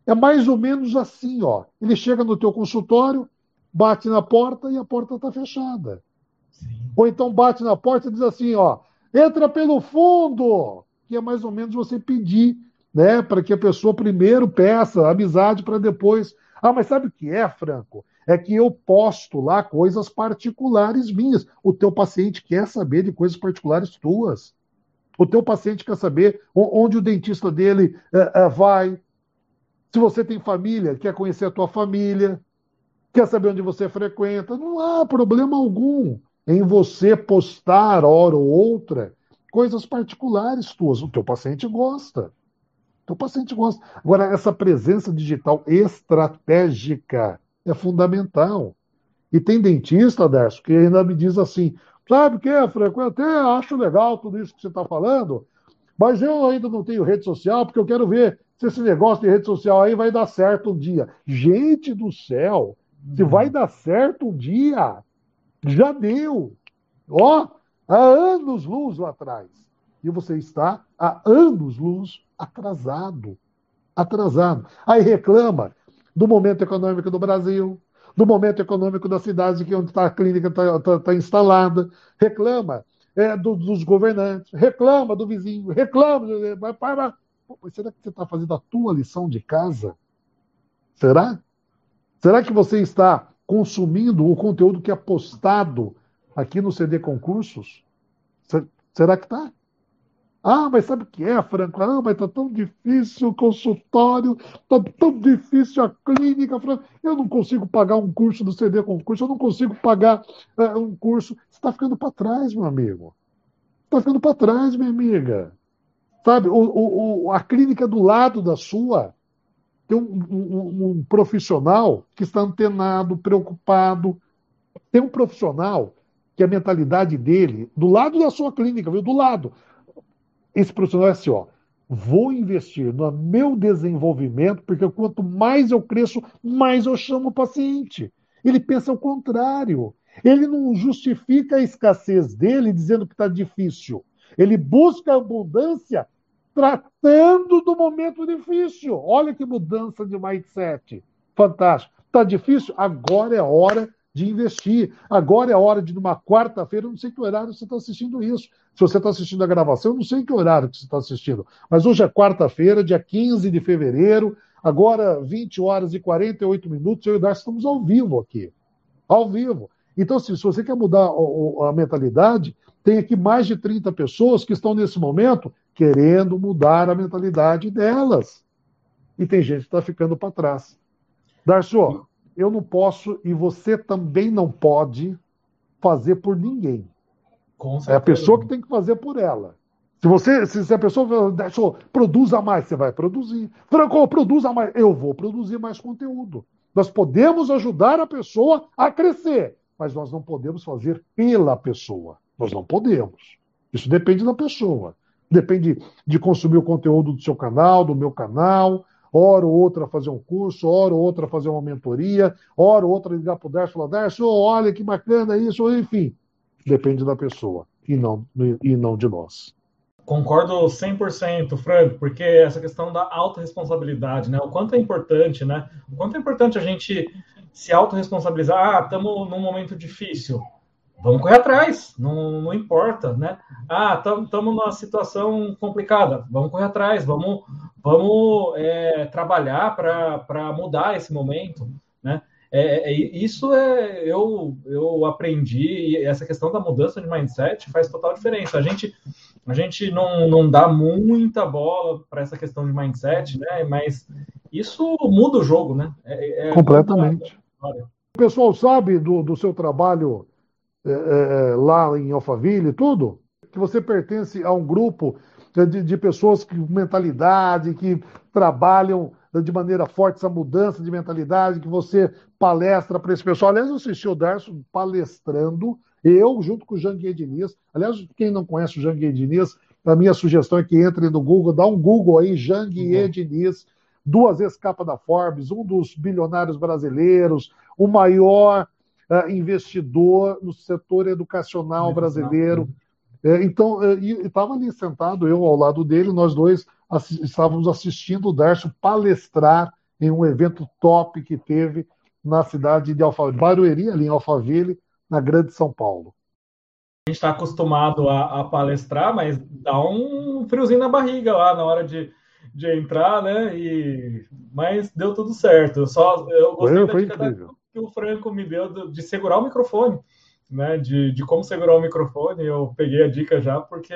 É mais ou menos assim, ó. Ele chega no teu consultório, bate na porta e a porta está fechada. Sim. Ou então bate na porta e diz assim, ó, Entra pelo fundo, que é mais ou menos você pedir, né, para que a pessoa primeiro peça amizade para depois. Ah, mas sabe o que é, Franco? É que eu posto lá coisas particulares minhas. O teu paciente quer saber de coisas particulares tuas. O teu paciente quer saber onde o dentista dele uh, uh, vai. Se você tem família, quer conhecer a tua família, quer saber onde você frequenta. Não há problema algum em você postar, hora ou outra, coisas particulares tuas. O teu paciente gosta. O teu paciente gosta. Agora, essa presença digital estratégica é fundamental. E tem dentista, Décio, que ainda me diz assim: sabe o que, Franco? Eu até acho legal tudo isso que você está falando, mas eu ainda não tenho rede social, porque eu quero ver se esse negócio de rede social aí vai dar certo um dia. Gente do céu, se vai dar certo um dia, já deu. Ó, há anos luz lá atrás. E você está há anos luz atrasado. Atrasado. Aí reclama do momento econômico do Brasil, do momento econômico da cidade que onde tá a clínica está tá, tá instalada, reclama é, do, dos governantes, reclama do vizinho, reclama. Vai, vai, vai. será que você está fazendo a tua lição de casa? Será? Será que você está consumindo o conteúdo que é postado aqui no CD Concursos? Será que está? Ah, mas sabe o que é, Franco? Ah, mas está tão difícil o consultório, está tão difícil a clínica, Franco. Eu não consigo pagar um curso do CD Concurso, eu não consigo pagar uh, um curso. Você está ficando para trás, meu amigo. Está ficando para trás, minha amiga. Sabe, o, o, o, a clínica do lado da sua tem um, um, um profissional que está antenado, preocupado. Tem um profissional que a mentalidade dele, do lado da sua clínica, viu? Do lado esse profissional é assim, ó, vou investir no meu desenvolvimento, porque quanto mais eu cresço, mais eu chamo o paciente. Ele pensa o contrário. Ele não justifica a escassez dele dizendo que está difícil. Ele busca abundância tratando do momento difícil. Olha que mudança de mindset. Fantástico. Está difícil? Agora é hora de investir. Agora é hora de, numa quarta-feira, não sei que horário você está assistindo isso. Se você está assistindo a gravação, eu não sei que horário que você está assistindo. Mas hoje é quarta-feira, dia 15 de fevereiro, agora 20 horas e 48 minutos, eu e o Darcy estamos ao vivo aqui. Ao vivo. Então, assim, se você quer mudar a mentalidade, tem aqui mais de 30 pessoas que estão nesse momento querendo mudar a mentalidade delas. E tem gente que está ficando para trás. Darcio, eu não posso e você também não pode fazer por ninguém. é a pessoa que tem que fazer por ela. Se você, se a pessoa deixou, produza mais, você vai produzir. Franco, produza mais, eu vou produzir mais conteúdo. Nós podemos ajudar a pessoa a crescer, mas nós não podemos fazer pela pessoa. Nós não podemos. Isso depende da pessoa. Depende de consumir o conteúdo do seu canal, do meu canal, hora ou outra fazer um curso, hora ou outra fazer uma mentoria, hora ou outra ligar para o Darcio e falar, Darcio, olha que bacana isso, enfim. Depende da pessoa e não, e não de nós. Concordo 100%, Franco, porque essa questão da autorresponsabilidade, né? O quanto é importante, né? O quanto é importante a gente se autorresponsabilizar. Ah, estamos num momento difícil vamos correr atrás, não, não importa, né? Ah, estamos numa situação complicada, vamos correr atrás, vamos, vamos é, trabalhar para mudar esse momento, né? É, é, isso é eu, eu aprendi essa questão da mudança de mindset faz total diferença. A gente a gente não, não dá muita bola para essa questão de mindset, né? Mas isso muda o jogo, né? É, é Completamente. O pessoal sabe do, do seu trabalho é, é, é, lá em Alphaville, tudo, que você pertence a um grupo de, de pessoas que mentalidade, que trabalham de maneira forte essa mudança de mentalidade, que você palestra para esse pessoal. Aliás, eu assisti o Darcio palestrando, eu, junto com o Janguier Diniz. Aliás, quem não conhece o Janguier Diniz, a minha sugestão é que entre no Google, dá um Google aí, Janguier uhum. Diniz, duas vezes capa da Forbes, um dos bilionários brasileiros, o maior investidor no setor educacional brasileiro. É, então, é, estava ali sentado, eu ao lado dele, nós dois assi estávamos assistindo o Darcio palestrar em um evento top que teve na cidade de Alphaville, Barueri, ali em Alphaville, na Grande São Paulo. A gente está acostumado a, a, palestrar, mas dá um friozinho na barriga lá na hora de, de entrar, né? E, mas deu tudo certo. Eu só eu gostei foi, foi incrível que o Franco me deu de segurar o microfone, né? De, de como segurar o microfone. Eu peguei a dica já, porque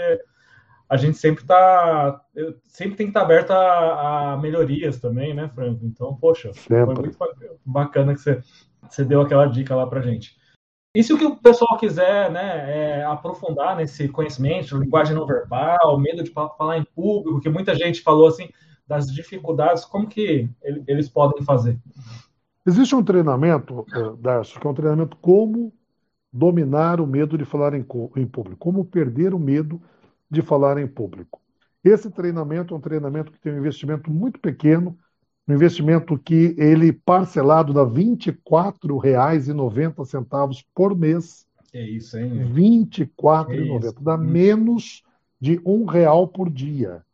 a gente sempre está sempre tem que estar tá aberto a, a, melhorias também, né, Franco? Então, poxa, sempre. foi muito bacana que você, você deu aquela dica lá para gente. E se o que o pessoal quiser né, é aprofundar nesse conhecimento, linguagem não verbal, medo de falar em público, que muita gente falou assim das dificuldades, como que eles podem fazer? Existe um treinamento, eh, Darcio, que é um treinamento como dominar o medo de falar em, em público, como perder o medo de falar em público. Esse treinamento é um treinamento que tem um investimento muito pequeno, um investimento que ele parcelado dá R$ 24,90 por mês. É isso, hein? R$ 24,90. Dá menos de um real por dia.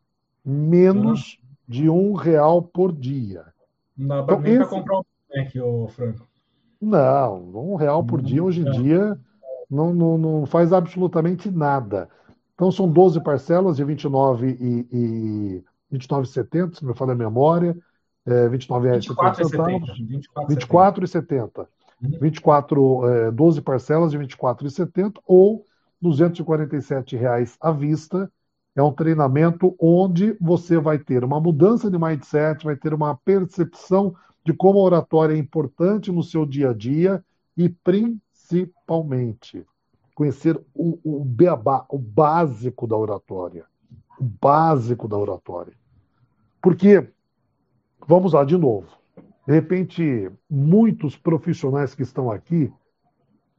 Menos de um real por dia. Não dá então, esse... para comprar um é que o Franco? Não, um real por dia hoje em dia não, não, não faz absolutamente nada. Então são 12 parcelas de 29 e, e 29,70, se não me falha a memória, é, 29 reais 24 centavos, 24 e 70. 24, é, 12 parcelas de 24,70 ou 247 reais à vista. É um treinamento onde você vai ter uma mudança de mindset, vai ter uma percepção de como a oratória é importante no seu dia a dia e principalmente conhecer o, o beabá, o básico da oratória. O básico da oratória. Porque, vamos lá de novo, de repente, muitos profissionais que estão aqui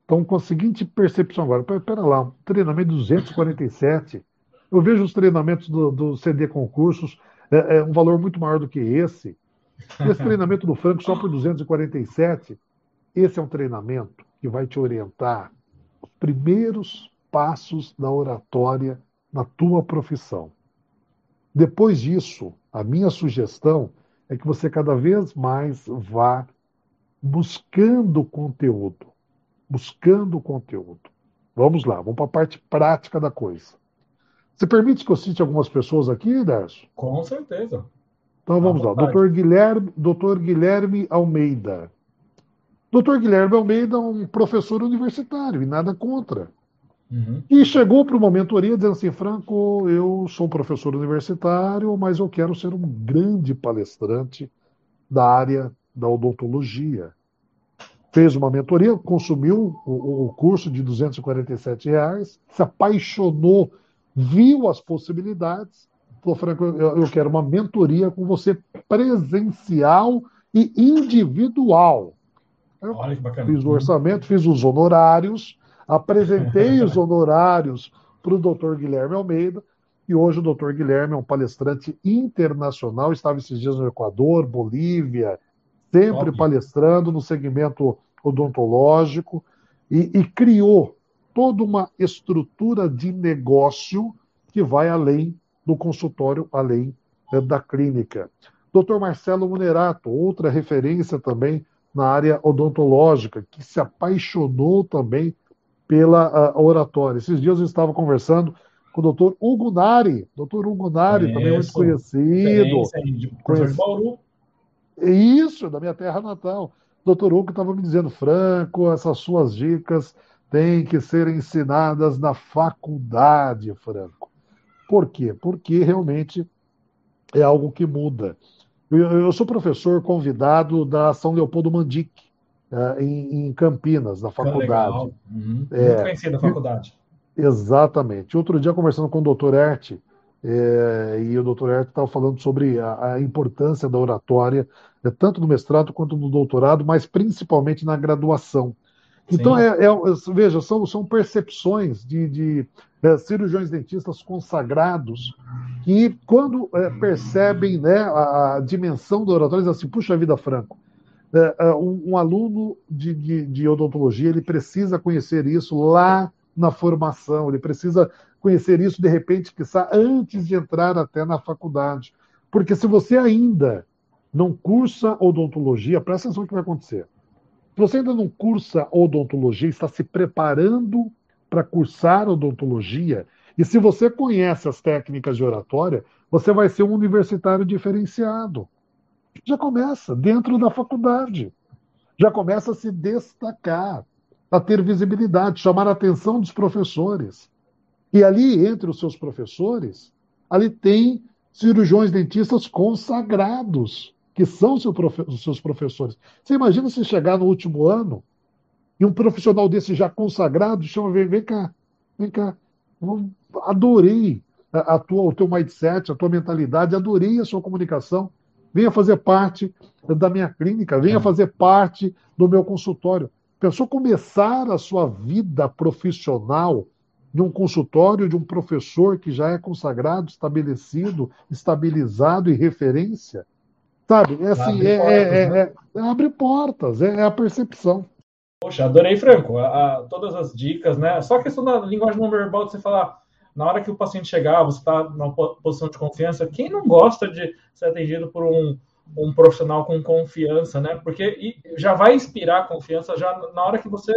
estão com a seguinte percepção agora. Pera lá, treinamento 247. Eu vejo os treinamentos do, do CD concursos, é, é, um valor muito maior do que esse. Esse treinamento do Franco só por 247. Esse é um treinamento que vai te orientar os primeiros passos da oratória na tua profissão. Depois disso, a minha sugestão é que você cada vez mais vá buscando conteúdo. Buscando conteúdo. Vamos lá, vamos para a parte prática da coisa. Você permite que eu cite algumas pessoas aqui, Darcio? Com certeza. Então vamos lá. Doutor Guilherme, Doutor Guilherme Almeida. Doutor Guilherme Almeida é um professor universitário e nada contra. Uhum. E chegou para uma mentoria dizendo assim, Franco, eu sou um professor universitário, mas eu quero ser um grande palestrante da área da odontologia. Fez uma mentoria, consumiu o, o curso de 247 reais, se apaixonou, viu as possibilidades, falou, Franco, eu, eu quero uma mentoria com você presencial e individual. Eu Olha que bacana. Fiz o orçamento, fiz os honorários, Apresentei os honorários para o doutor Guilherme Almeida, e hoje o doutor Guilherme é um palestrante internacional, estava esses dias no Equador, Bolívia, sempre Óbvio. palestrando no segmento odontológico, e, e criou toda uma estrutura de negócio que vai além do consultório, além né, da clínica. Doutor Marcelo Munerato, outra referência também na área odontológica, que se apaixonou também pela oratória. Esses dias eu estava conversando com o doutor Hugo Nari, doutor Hugo Nari, também muito conhecido. Conhece... Bauru. Isso, da minha terra natal. Doutor Hugo estava me dizendo, Franco, essas suas dicas têm que ser ensinadas na faculdade, Franco. Por quê? Porque realmente é algo que muda. Eu, eu sou professor convidado da São Leopoldo Mandique, uh, em, em, Campinas, na faculdade. Legal. Uhum. É, conhecido a faculdade. Exatamente. Outro dia, conversando com o doutor Ert, é, e o doutor Ert estava falando sobre a, a, importância da oratória, é, tanto no mestrado quanto no doutorado, mas principalmente na graduação. Então, é, é, veja, são, são percepções de, de é, cirurgiões dentistas consagrados que, quando é, percebem né, a, a, dimensão do oratório, dizem assim: puxa vida, Franco, é, é, um, um, aluno de, de, de, odontologia ele precisa conhecer isso lá na formação, ele precisa conhecer isso de repente, que antes de entrar até na faculdade. Porque se você ainda não cursa odontologia, presta atenção no que vai acontecer. Você ainda não cursa odontologia, está se preparando para cursar odontologia, e se você conhece as técnicas de oratória, você vai ser um universitário diferenciado já começa dentro da faculdade. Já começa a se destacar, a ter visibilidade, chamar a atenção dos professores. E ali, entre os seus professores, ali tem cirurgiões dentistas consagrados, que são os seus professores. Você imagina se chegar no último ano e um profissional desse já consagrado chama, vem, vem cá, vem cá, adorei a, a tua, o teu mindset, a tua mentalidade, adorei a sua comunicação venha fazer parte da minha clínica, venha é. fazer parte do meu consultório. Pensou começar a sua vida profissional de um consultório de um professor que já é consagrado, estabelecido, estabilizado e referência? Sabe? É assim, abre, é, portas, é, né? é, abre portas, é, a percepção. Poxa, adorei, Franco. A, a, todas as dicas, né? Só a questão da linguagem não verbal, de você falar na hora que o paciente chegar, você está numa posição de confiança. Quem não gosta de ser atendido por um, um profissional com confiança, né? Porque já vai inspirar confiança já na hora que você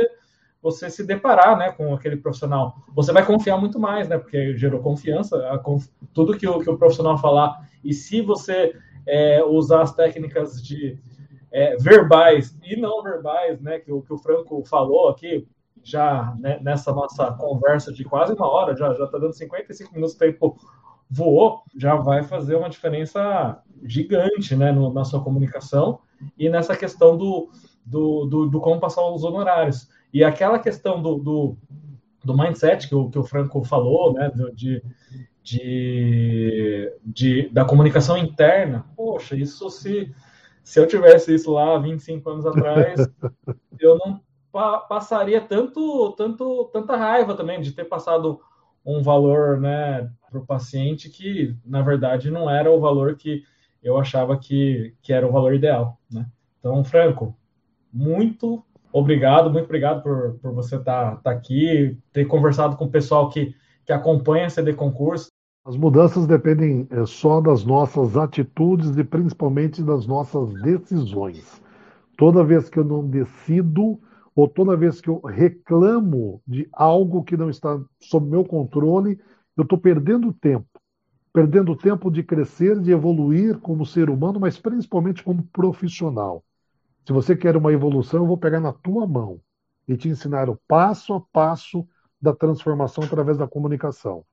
você se deparar né, com aquele profissional. Você vai confiar muito mais, né? Porque gerou confiança, conf... tudo que o, que o profissional falar. E se você é, usar as técnicas de é, verbais e não verbais, né? Que o, que o Franco falou aqui, já né, nessa nossa conversa de quase uma hora, já está dando 55 minutos, o tempo voou, já vai fazer uma diferença gigante né, no, na sua comunicação e nessa questão do, do, do, do como passar os honorários. E aquela questão do, do, do mindset que o, que o Franco falou, né, de, de, de, da comunicação interna, poxa, isso se, se eu tivesse isso lá 25 anos atrás, eu não pa, passaria tanto, tanto, tanta raiva também de ter passado um valor né, para o paciente que, na verdade, não era o valor que eu achava que, que era o valor ideal. Né? Então, Franco, muito obrigado, muito obrigado por, por você estar tá, tá aqui, ter conversado com o pessoal que, que acompanha a CD Concurso. As mudanças dependem é, só das nossas atitudes e principalmente das nossas decisões. Toda vez que eu não decido, ou toda vez que eu reclamo de algo que não está sob meu controle, eu estou perdendo tempo. Perdendo tempo de crescer, de evoluir como ser humano, mas principalmente como profissional. Se você quer uma evolução, eu vou pegar na tua mão e te ensinar o passo a passo da transformação através da comunicação.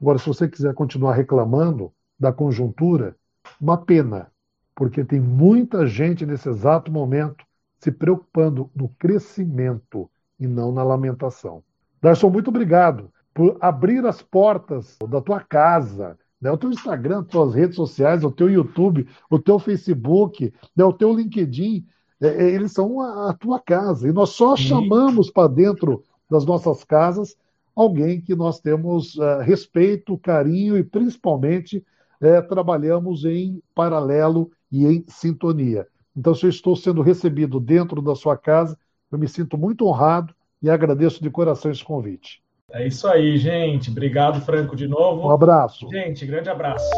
Agora, se você quiser continuar reclamando da conjuntura, uma pena, porque tem muita gente nesse exato momento se preocupando no crescimento e não na lamentação. Darson, muito obrigado por abrir as portas da tua casa, né? o teu Instagram, tuas redes sociais, o teu YouTube, o teu Facebook, né? o teu LinkedIn. É, é, eles são a, a, tua casa. E nós só chamamos para dentro das nossas casas alguém que nós temos uh, respeito, carinho e principalmente uh, trabalhamos em paralelo e em sintonia. Então, se eu estou sendo recebido dentro da sua casa, eu me sinto muito honrado e agradeço de coração esse convite. É isso aí, gente. Obrigado, Franco, de novo. Um abraço. Gente, grande abraço.